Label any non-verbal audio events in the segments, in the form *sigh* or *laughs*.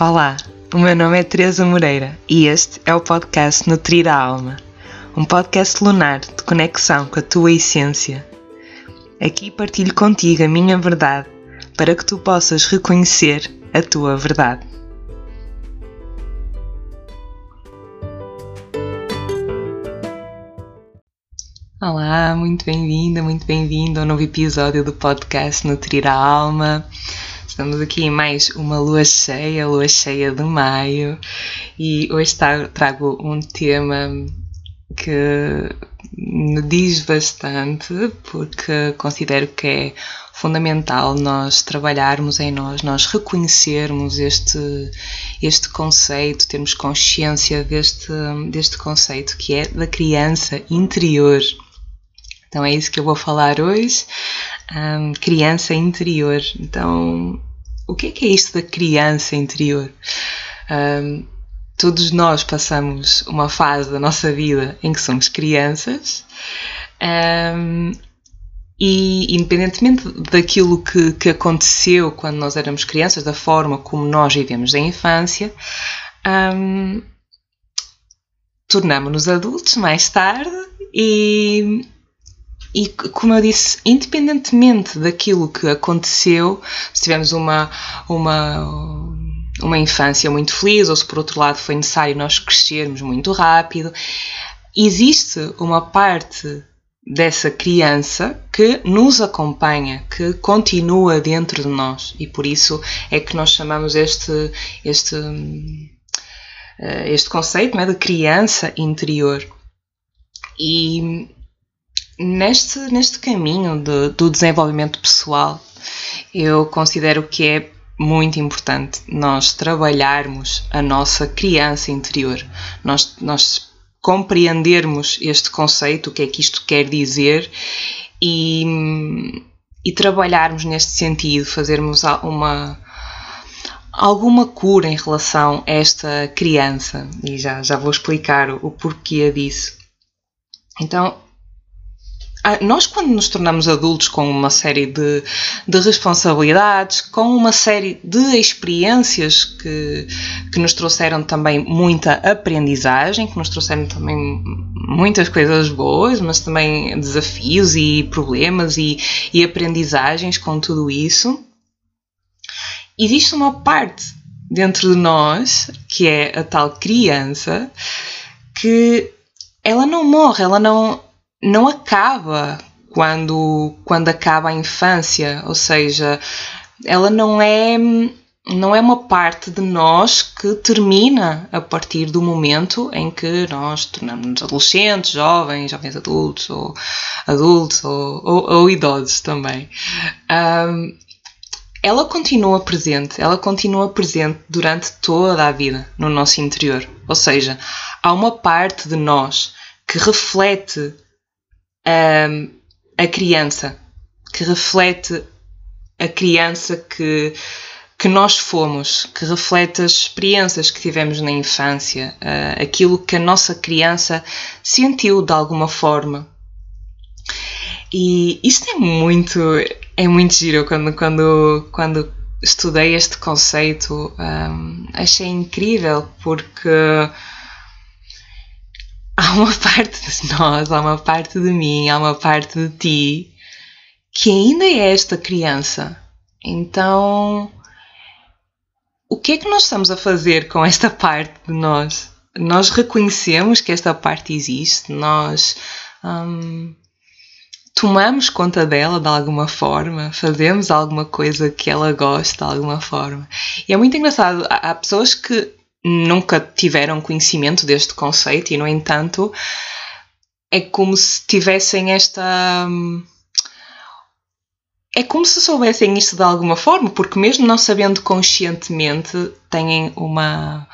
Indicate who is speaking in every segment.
Speaker 1: Olá, o meu nome é Teresa Moreira e este é o podcast Nutrir a Alma, um podcast lunar de conexão com a tua essência. Aqui partilho contigo a minha verdade para que tu possas reconhecer a tua verdade. Olá, muito bem-vinda, muito bem-vindo ao novo episódio do podcast Nutrir a Alma. Estamos aqui em mais uma lua cheia, lua cheia de maio, e hoje trago um tema que me diz bastante, porque considero que é fundamental nós trabalharmos em nós, nós reconhecermos este, este conceito, termos consciência deste, deste conceito que é da criança interior. Então é isso que eu vou falar hoje um, criança interior. Então, o que é, que é isto da criança interior? Um, todos nós passamos uma fase da nossa vida em que somos crianças. Um, e independentemente daquilo que, que, aconteceu quando nós éramos crianças, da forma como nós vivemos a infância, um, tornamos-nos adultos mais tarde e e como eu disse, independentemente daquilo que aconteceu, se tivemos uma, uma, uma infância muito feliz ou se por outro lado foi necessário nós crescermos muito rápido, existe uma parte dessa criança que nos acompanha, que continua dentro de nós e por isso é que nós chamamos este, este, eh, este conceito é, de criança interior. E neste, neste caminho de, do desenvolvimento pessoal, eu considero que é muito importante nós trabalharmos a nossa criança interior, nós, nós compreendermos este conceito, o que é que isto quer dizer e, e trabalharmos neste sentido, fazermos uma alguma cura em relação a esta criança e já, já vou explicar o, o porquê disso. Então, nós, quando nos tornamos adultos com uma série de, de, responsabilidades, com uma série de experiências que, que nos trouxeram também muita aprendizagem, que nos trouxeram também muitas coisas boas, mas também desafios e problemas e, e aprendizagens com tudo isso, existe uma parte dentro de nós, que é a tal criança, que ela não morre, ela não não acaba quando, quando acaba a infância, ou seja, ela não é não é uma parte de nós que termina a partir do momento em que nós tornamos-nos adolescentes, jovens, jovens adultos, ou adultos, ou, ou, ou idosos também. Um, ela continua presente, ela continua presente durante toda a vida no nosso interior. Ou seja, há uma parte de nós que reflete um, a criança, que reflete a criança que, que nós fomos, que reflete as experiências que tivemos na infância, uh, aquilo que a nossa criança sentiu de alguma forma. E isto é muito, é muito giro quando, quando, quando estudei este conceito, um, achei incrível porque há uma parte de nós, há uma parte de mim, há uma parte de ti que ainda é esta criança. Então, o que é que nós estamos a fazer com esta parte de nós? Nós reconhecemos que esta parte existe, nós hum, tomamos conta dela de alguma forma, fazemos alguma coisa que ela gosta de alguma forma. E é muito engraçado, há pessoas que nunca tiveram conhecimento deste conceito e, no entanto, é como se tivessem esta. É como se soubessem isto de alguma forma, porque, mesmo não sabendo conscientemente, têm uma,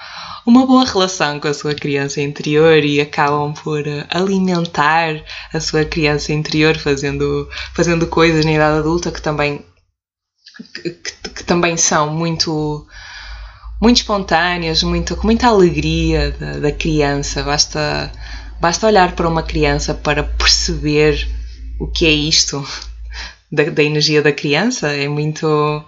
Speaker 1: uma boa relação com a sua criança interior e acabam por alimentar a sua criança interior fazendo, fazendo coisas na idade adulta que também, que, que também são muito muito espontâneas, muito, com muita alegria da, da, criança. Basta, basta olhar para uma criança para perceber o que é isto da, da energia da criança. É muito.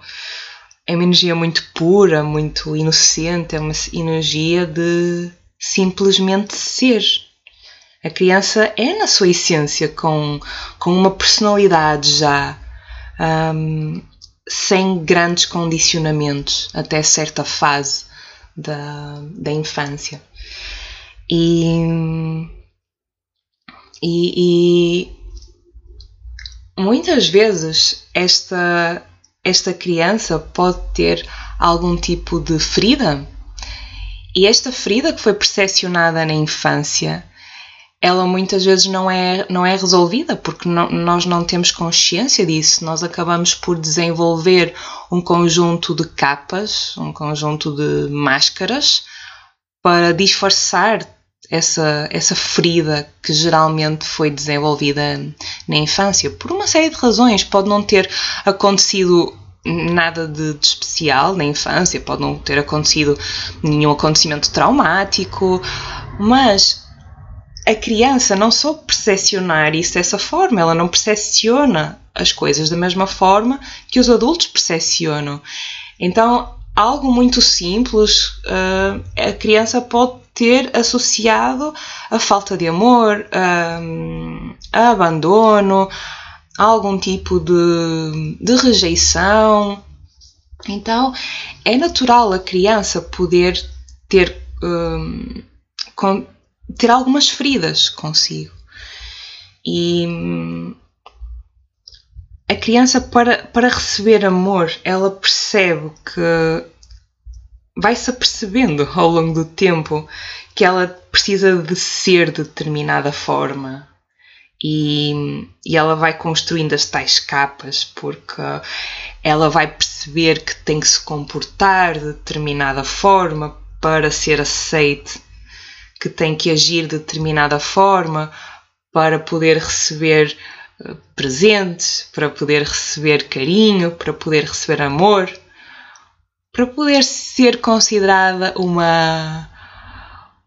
Speaker 1: é uma energia muito pura, muito inocente, é uma energia de simplesmente ser. A criança é, na sua essência, com, com uma personalidade já, um, sem grandes condicionamentos, até certa fase da, da infância. E, e, e muitas vezes esta, esta criança pode ter algum tipo de ferida. E esta ferida que foi percepcionada na infância, ela muitas vezes não é, não é resolvida porque não, nós não temos consciência disso. Nós acabamos por desenvolver um conjunto de capas, um conjunto de máscaras para disfarçar essa, essa ferida que geralmente foi desenvolvida na infância, por uma série de razões. Pode não ter acontecido nada de, de, especial na infância, pode não ter acontecido nenhum acontecimento traumático, mas a criança não só percepcionar isso dessa forma, ela não percepciona as coisas da mesma forma que os adultos percepcionam. Então, algo muito simples, uh, a criança pode ter associado a falta de amor, a, a abandono, a algum tipo de, de rejeição. Então é natural a criança poder ter, com, ter algumas feridas consigo. E a criança, para, para receber amor, ela percebe que vai-se apercebendo ao longo do tempo que ela precisa de ser de determinada forma. E, e ela vai construindo as tais capas porque ela vai perceber que tem que se comportar de determinada forma para ser aceite, que tem que agir de determinada forma para poder receber eh, presentes, para poder receber carinho, para poder receber amor para poder ser considerada uma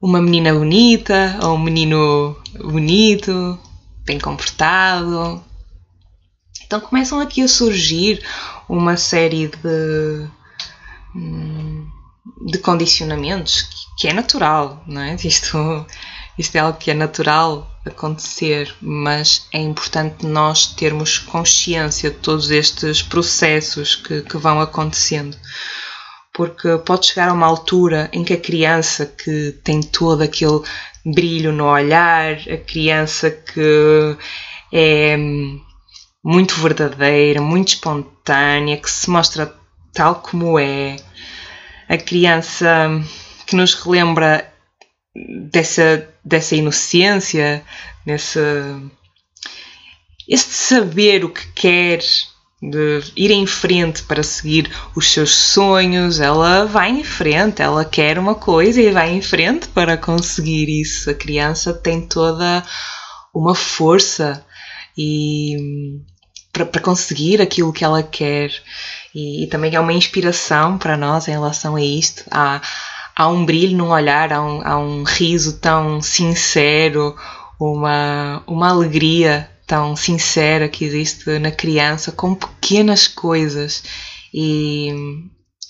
Speaker 1: uma menina bonita ou um menino bonito, bem comportado. Então começam aqui a surgir uma série de, hum, de condicionamentos que é natural, não é? *laughs* Isto, isto é algo que é natural acontecer, mas é importante nós termos consciência de todos estes processos que, que vão acontecendo porque pode chegar a uma altura em que a criança que tem todo aquele brilho no olhar, a criança que é muito verdadeira, muito espontânea, que se mostra tal como é, a criança que nos relembra dessa, dessa inocência, desse esse saber o que quer, de ir em frente para seguir os seus sonhos, ela vai em frente, ela quer uma coisa e vai em frente para conseguir isso. A criança tem toda uma força e para, conseguir aquilo que ela quer e, e, também é uma inspiração para nós em relação a isto. Há, há um brilho num olhar, há um, há um riso tão sincero, uma, uma alegria tão sincera que existe na criança com pequenas coisas e,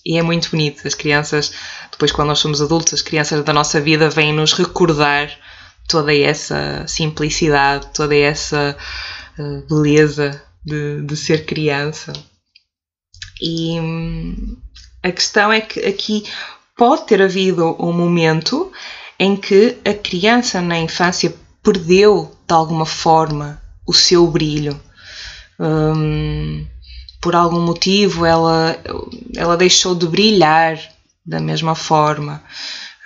Speaker 1: e, é muito bonito. As crianças, depois quando nós somos adultos, as crianças da nossa vida vêm nos recordar toda essa simplicidade, toda essa uh, beleza de, de ser criança. E hum, a questão é que aqui pode ter havido um momento em que a criança na infância perdeu de alguma forma o seu brilho. Um, por algum motivo ela, ela deixou de brilhar da mesma forma.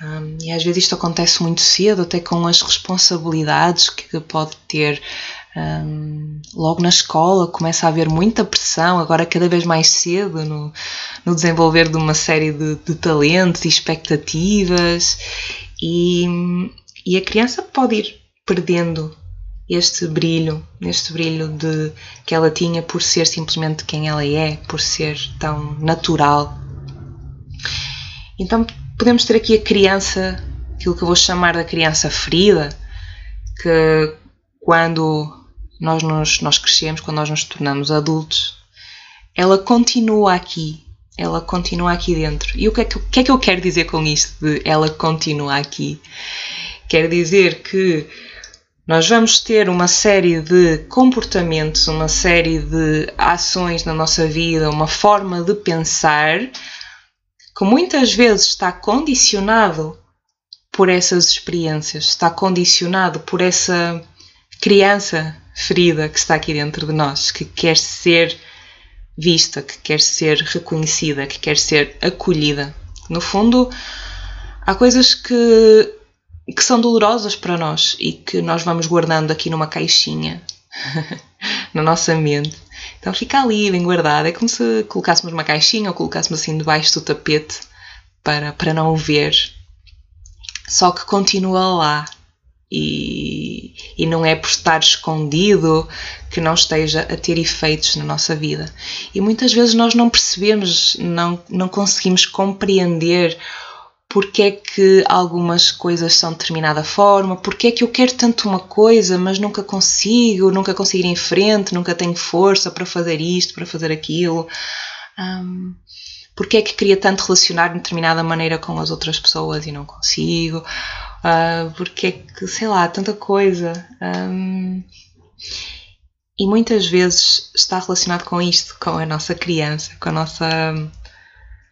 Speaker 1: Um, e às vezes isto acontece muito cedo, até com as responsabilidades que pode ter. Um, logo na escola começa a haver muita pressão, agora cada vez mais cedo, no, no desenvolver de uma série de, de talentos e expectativas, e, e a criança pode ir perdendo este brilho, este brilho de que ela tinha por ser simplesmente quem ela é, por ser tão natural. Então podemos ter aqui a criança, aquilo que eu vou chamar da criança ferida, que quando nós, nos, nós crescemos, quando nós nos tornamos adultos, ela continua aqui, ela continua aqui dentro. E o que é que, que, é que eu quero dizer com isto de ela continua aqui? Quer dizer que nós vamos ter uma série de comportamentos, uma série de ações na nossa vida, uma forma de pensar que muitas vezes está condicionado por essas experiências, está condicionado por essa criança ferida que está aqui dentro de nós, que quer ser vista, que quer ser reconhecida, que quer ser acolhida. No fundo, há coisas que, que são dolorosas para nós e que nós vamos guardando aqui numa caixinha *laughs* na nossa mente. Então fica ali bem guardado. É como se colocássemos uma caixinha ou colocássemos assim debaixo do tapete para, para não o ver. Só que continua lá e, e não é por estar escondido que não esteja a ter efeitos na nossa vida. E muitas vezes nós não percebemos, não, não conseguimos compreender porque é que algumas coisas são de determinada forma, porque é que eu quero tanto uma coisa, mas nunca consigo, nunca consigo ir em frente, nunca tenho força para fazer isto, para fazer aquilo. Um, porque é que queria tanto relacionar de determinada maneira com as outras pessoas e não consigo uh, porque é que, sei lá, tanta coisa. Um, e muitas vezes está relacionado com isto, com a nossa criança, com a nossa,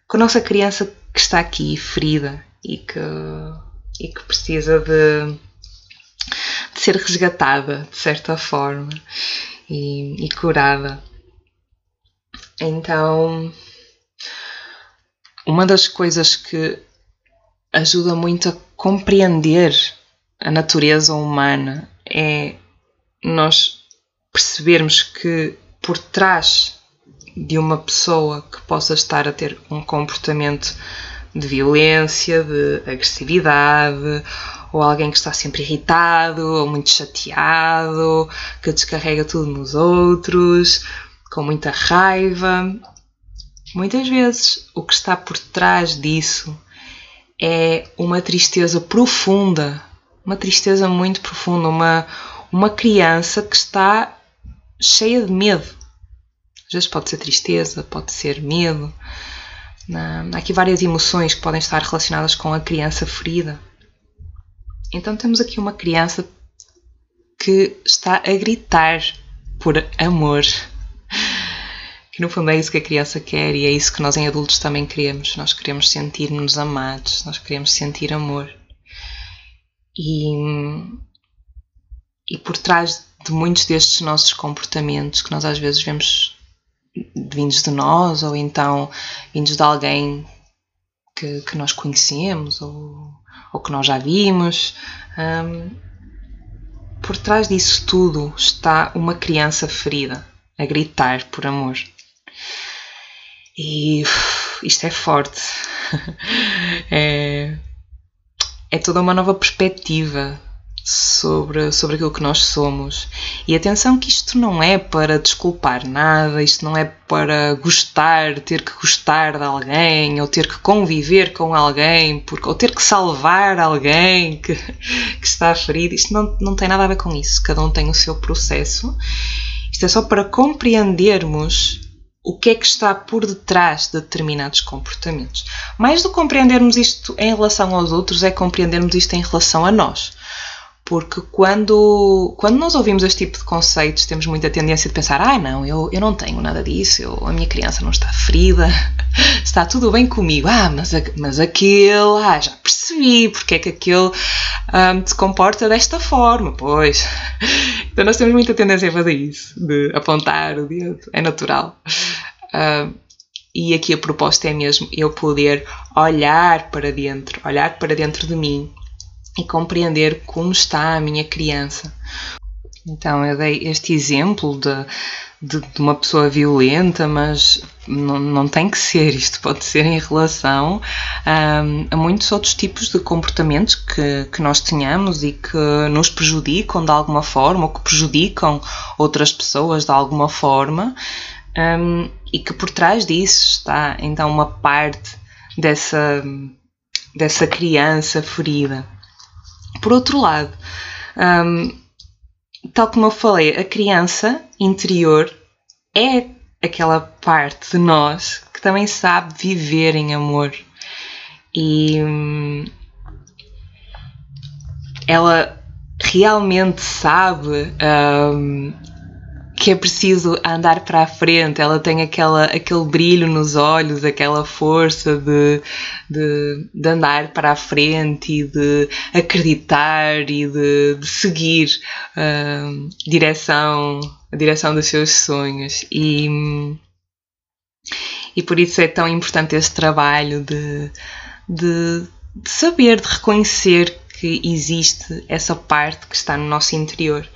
Speaker 1: com a nossa criança que está aqui ferida e que, e que precisa de, de ser resgatada de certa forma e, e curada. Então, uma das coisas que ajuda muito a compreender a natureza humana é nós percebermos que por trás de uma pessoa que possa estar a ter um comportamento de violência, de agressividade, ou alguém que está sempre irritado ou muito chateado, que descarrega tudo nos outros, com muita raiva. Muitas vezes o que está por trás disso é uma tristeza profunda, uma tristeza muito profunda, uma, uma criança que está cheia de medo. Às vezes pode ser tristeza, pode ser medo. Há aqui várias emoções que podem estar relacionadas com a criança ferida. Então temos aqui uma criança que está a gritar por amor que no fundo é isso que a criança quer e é isso que nós em adultos também queremos. Nós queremos sentir-nos amados, nós queremos sentir amor. E, e por trás de muitos destes nossos comportamentos que nós às vezes vemos vindos de nós ou então vindos de alguém que, que nós conhecemos ou, ou que nós já vimos. Um, por trás disso tudo está uma criança ferida a gritar por amor. E isto é forte. é, é toda uma nova perspectiva sobre, sobre aquilo que nós somos. E atenção que isto não é para desculpar nada, isto não é para gostar, ter que gostar de alguém, ou ter que conviver com alguém, porque, ou ter que salvar alguém que, que está ferido. Isto não, não tem nada a ver com isso. Cada um tem o seu processo. Isto é só para compreendermos o que é que está por detrás de determinados comportamentos. Mais do que compreendermos isto em relação aos outros, é compreendermos isto em relação a nós. Porque quando, quando nós ouvimos este tipo de conceitos, temos muita tendência de pensar: ah, não, eu, eu não tenho nada disso, eu, a minha criança não está ferida, *laughs* está tudo bem comigo. Ah, mas, mas aquele, ah, já percebi porque é que aquele um, se comporta desta forma. Pois. *laughs* Então nós temos muita tendência a fazer isso, de apontar o dedo, é natural. Um, e aqui a proposta é mesmo eu poder olhar para dentro, olhar para dentro de mim e compreender como está a minha criança. Então, eu dei este exemplo de, de, de uma pessoa violenta, mas não, não, tem que ser. Isto pode ser em relação um, a muitos outros tipos de comportamentos que, que nós tenhamos e que nos prejudicam de alguma forma ou que prejudicam outras pessoas de alguma forma um, e que por trás disso está então uma parte dessa, dessa criança ferida. Por outro lado, um, tal como eu falei, a criança interior é aquela parte de nós que também sabe viver em amor. E hum, ela realmente sabe um, que é preciso andar para a frente, ela tem aquela, aquele brilho nos olhos, aquela força de, de, de andar para a frente e de acreditar e de, de seguir uh, direção, a direção dos seus sonhos. E, e por isso é tão importante esse trabalho de, de, de saber, de reconhecer que existe essa parte que está no nosso interior.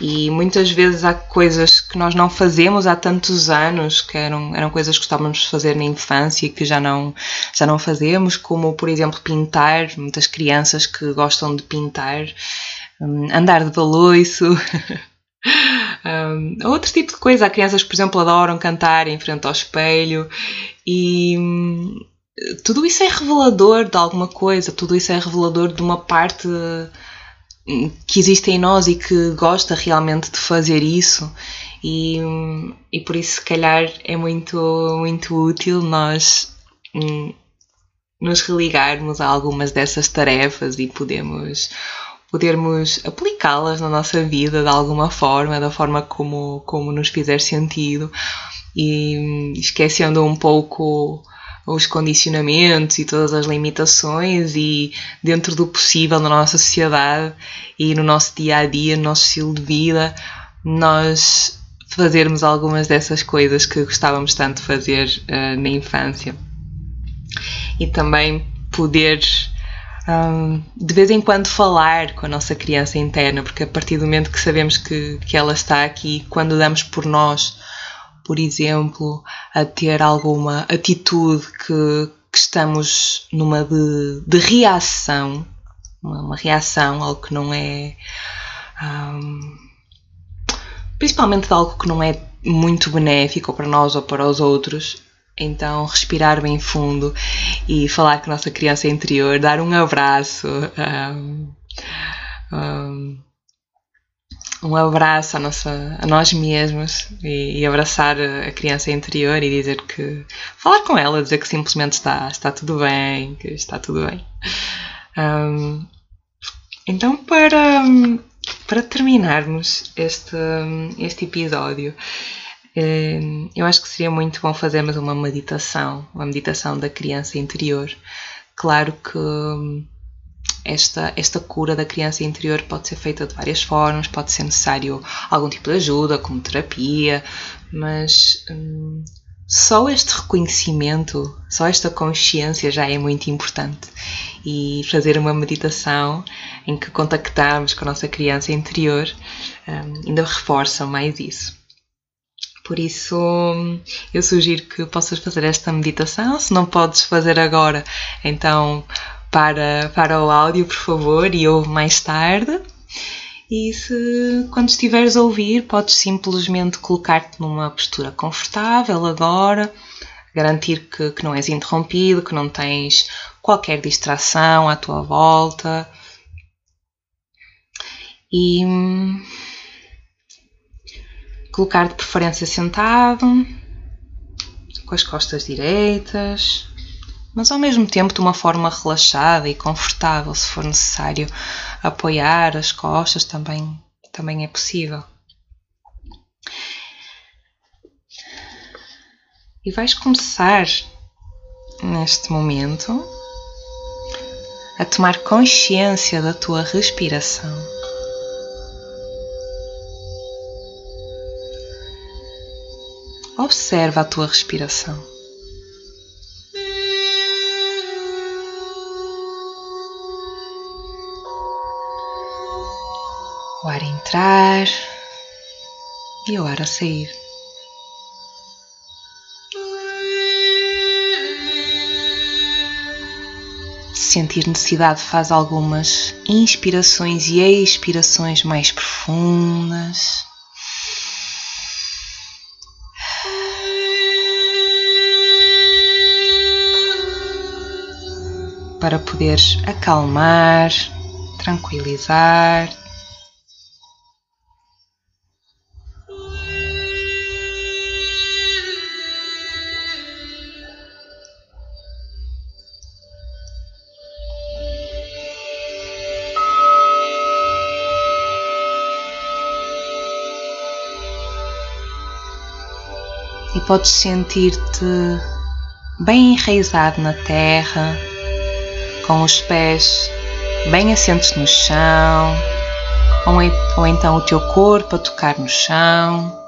Speaker 1: E muitas vezes há coisas que nós não fazemos há tantos anos, que eram, eram coisas que gostávamos de fazer na infância e que já não, já não fazemos, como por exemplo pintar, muitas crianças que gostam de pintar, hum, andar de baloiço. *laughs* um, outro tipo de coisa. Há crianças que, por exemplo, adoram cantar em frente ao espelho e hum, tudo isso é revelador de alguma coisa, tudo isso é revelador de uma parte que existe em nós e que gosta realmente de fazer isso. E, hum, e por isso, se calhar, é muito, muito útil nós hum, nos religarmos a algumas dessas tarefas e podemos podermos aplicá-las na nossa vida de alguma forma, da forma como, como nos fizer sentido e esquecendo um pouco os condicionamentos e todas as limitações e dentro do possível na nossa sociedade e no nosso dia a dia, no nosso estilo de vida, nós fazermos algumas dessas coisas que gostávamos tanto de fazer uh, na infância. E também poder um, de vez em quando falar com a nossa criança interna, porque a partir do momento que sabemos que, que ela está aqui, quando damos por nós por exemplo, a ter alguma atitude que, que estamos numa de, de reação, uma, uma, reação, algo que não é. Um, principalmente de algo que não é muito benéfico para nós ou para os outros. Então, respirar bem fundo e falar com a nossa criança interior, dar um abraço. Um, um, um abraço a, nossa, a nós mesmos e, e, abraçar a criança interior e dizer que. falar com ela, dizer que simplesmente está, está tudo bem, que está tudo bem. Um, então, para, para terminarmos este, este episódio, eu acho que seria muito bom fazermos uma meditação, uma meditação da criança interior. Claro que esta, esta cura da criança interior pode ser feita de várias formas, pode ser necessário algum tipo de ajuda, como terapia, mas hum, só este reconhecimento, só esta consciência já é muito importante. E fazer uma meditação em que contactamos com a nossa criança interior hum, ainda reforça mais isso. Por isso, eu sugiro que possas fazer esta meditação. Se não podes fazer agora, então para, para o áudio, por favor, e ouve mais tarde. E se quando estiveres a ouvir, podes simplesmente colocar-te numa postura confortável agora, garantir que, que não és interrompido, que não tens qualquer distração à tua volta. E colocar de preferência sentado, com as costas direitas, mas ao mesmo tempo de uma forma relaxada e confortável, se for necessário apoiar as costas, também, também é possível. E vais começar neste momento a tomar consciência da tua respiração. Observa a tua respiração. O ar entrar e o ar a sair. Se sentir necessidade, faz algumas inspirações e expirações mais profundas. Para poderes acalmar, tranquilizar podes sentir-te bem enraizado na terra, com os pés bem assentos no chão, ou, ou então o teu corpo a tocar no chão.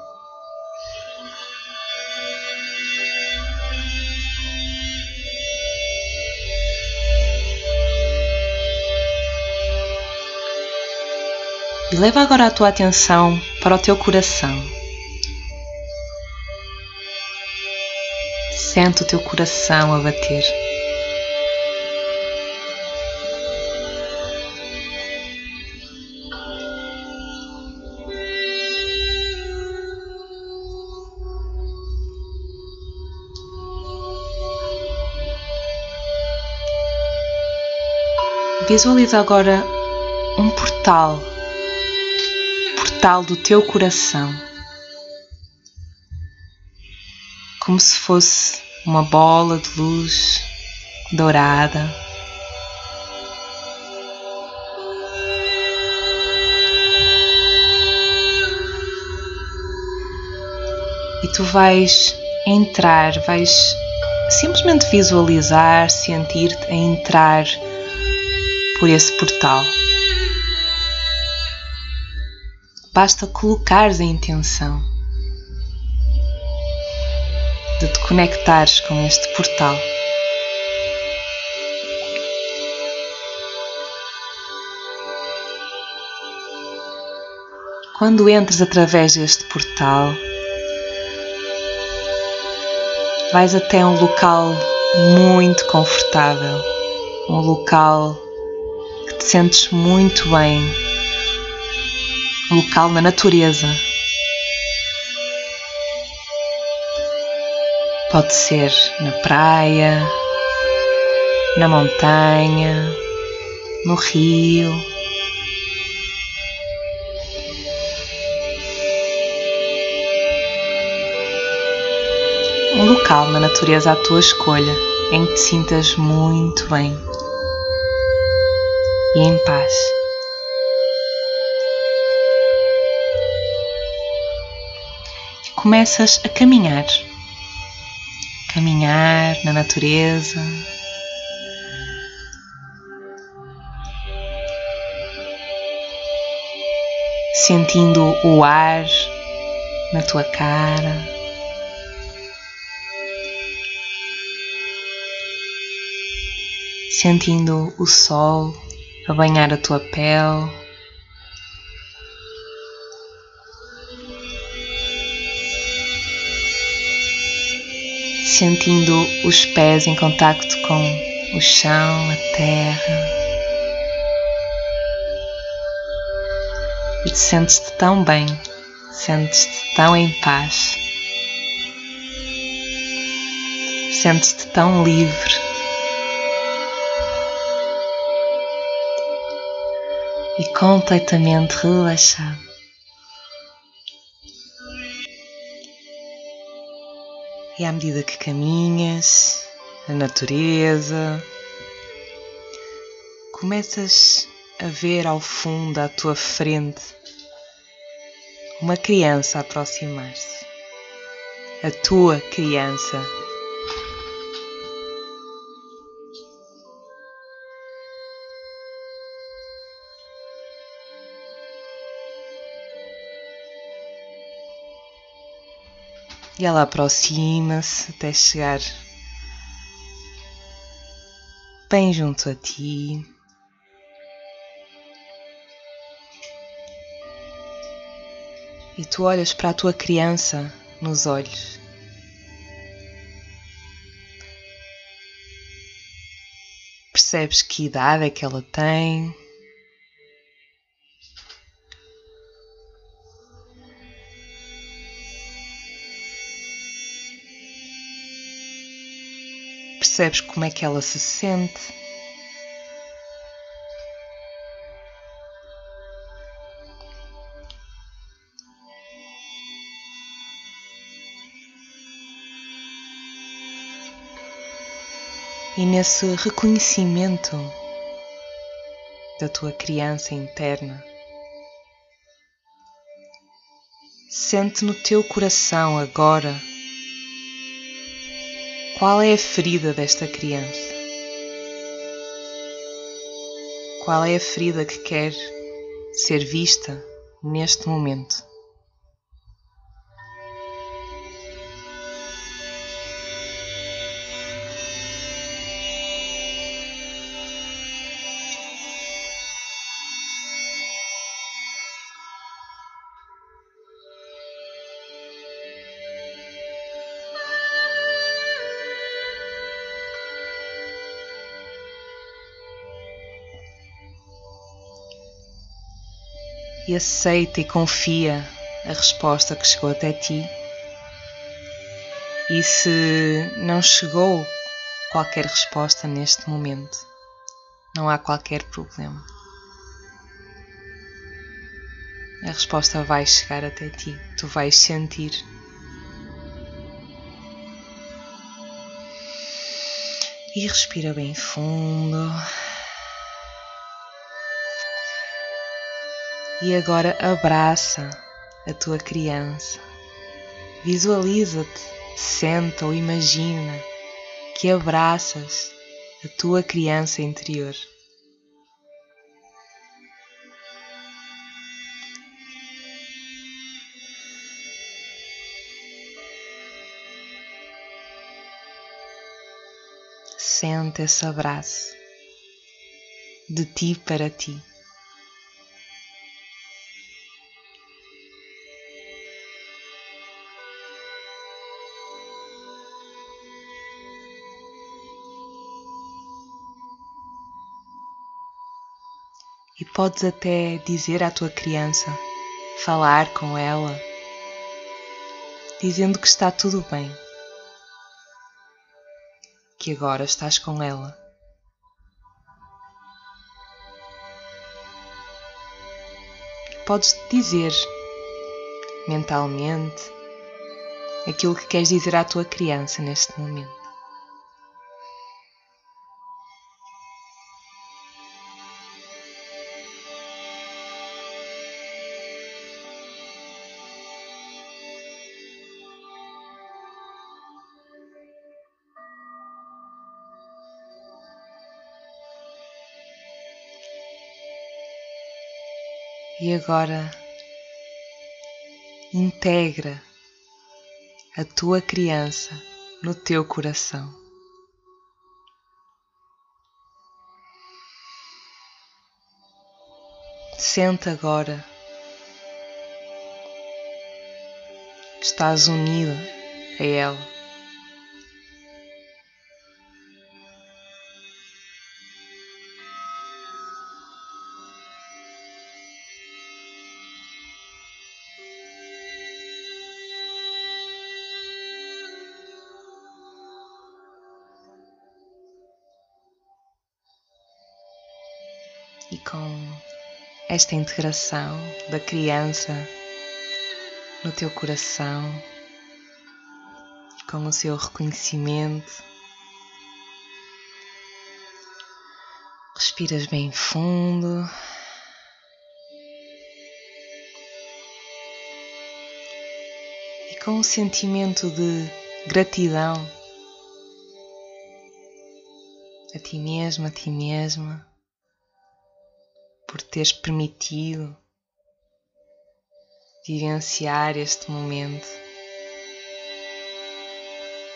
Speaker 1: E leva agora a tua atenção para o teu coração. Sente o teu coração a bater. Visualiza agora um portal portal do teu coração, como se fosse uma bola de luz dourada. E tu vais entrar, vais simplesmente visualizar, sentir-te a entrar por esse portal. basta colocares a intenção de te conectares com este portal. Quando entres através deste portal, vais até um local muito confortável, um local que te sentes muito bem local na natureza. Pode ser na praia, na montanha, no rio. Um local na natureza à tua escolha em que te sintas muito bem e em paz. começas a caminhar. Caminhar na natureza. Sentindo o ar na tua cara. Sentindo o sol a banhar a tua pele. Sentindo os pés em contacto com o chão, a terra. E te sentes-te tão bem, sentes-te tão em paz, sentes-te tão livre. E completamente relaxado. E à medida que caminhas, a natureza, começas a ver ao fundo, à tua frente, uma criança aproximar-se. A tua criança E ela aproxima-se até chegar bem junto a ti. E tu olhas para a tua criança nos olhos. Percebes que idade é que ela tem. Percebes como é que ela se sente. E nesse reconhecimento da tua criança interna, sente no teu coração agora Qual é a ferida desta criança? Qual é a ferida que quer ser vista neste momento? Aceita e confia a resposta que chegou até ti. E se não chegou qualquer resposta neste momento, não há qualquer problema. A resposta vai chegar até ti, tu vais sentir. E respira bem fundo. E agora abraça a tua criança. Visualiza-te, senta ou imagina que abraças a tua criança interior. Sente esse abraço de ti para ti. Podes até dizer à tua criança, falar com ela, dizendo que está tudo bem, que agora estás com ela. Podes dizer mentalmente aquilo que queres dizer à tua criança neste momento. Agora integra a tua criança no teu coração. Sente agora que estás unido a ela. Esta integração da criança no teu coração, com o seu reconhecimento. Respiras bem fundo. E com um sentimento de gratidão a ti mesmo, a ti mesma por teres permitido vivenciar este momento.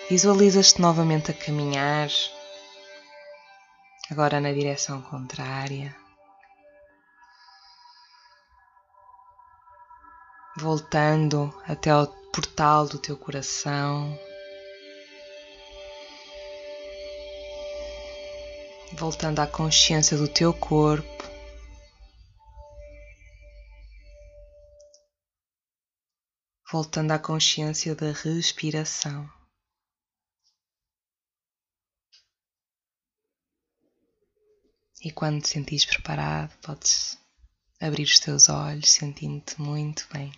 Speaker 1: Visualizas-te novamente a caminhar, agora na direção contrária. Voltando até ao portal do teu coração. Voltando à consciência do teu corpo. Voltando à consciência da respiração. E quando te sentires preparado, podes abrir os teus olhos, sentindo-te muito bem.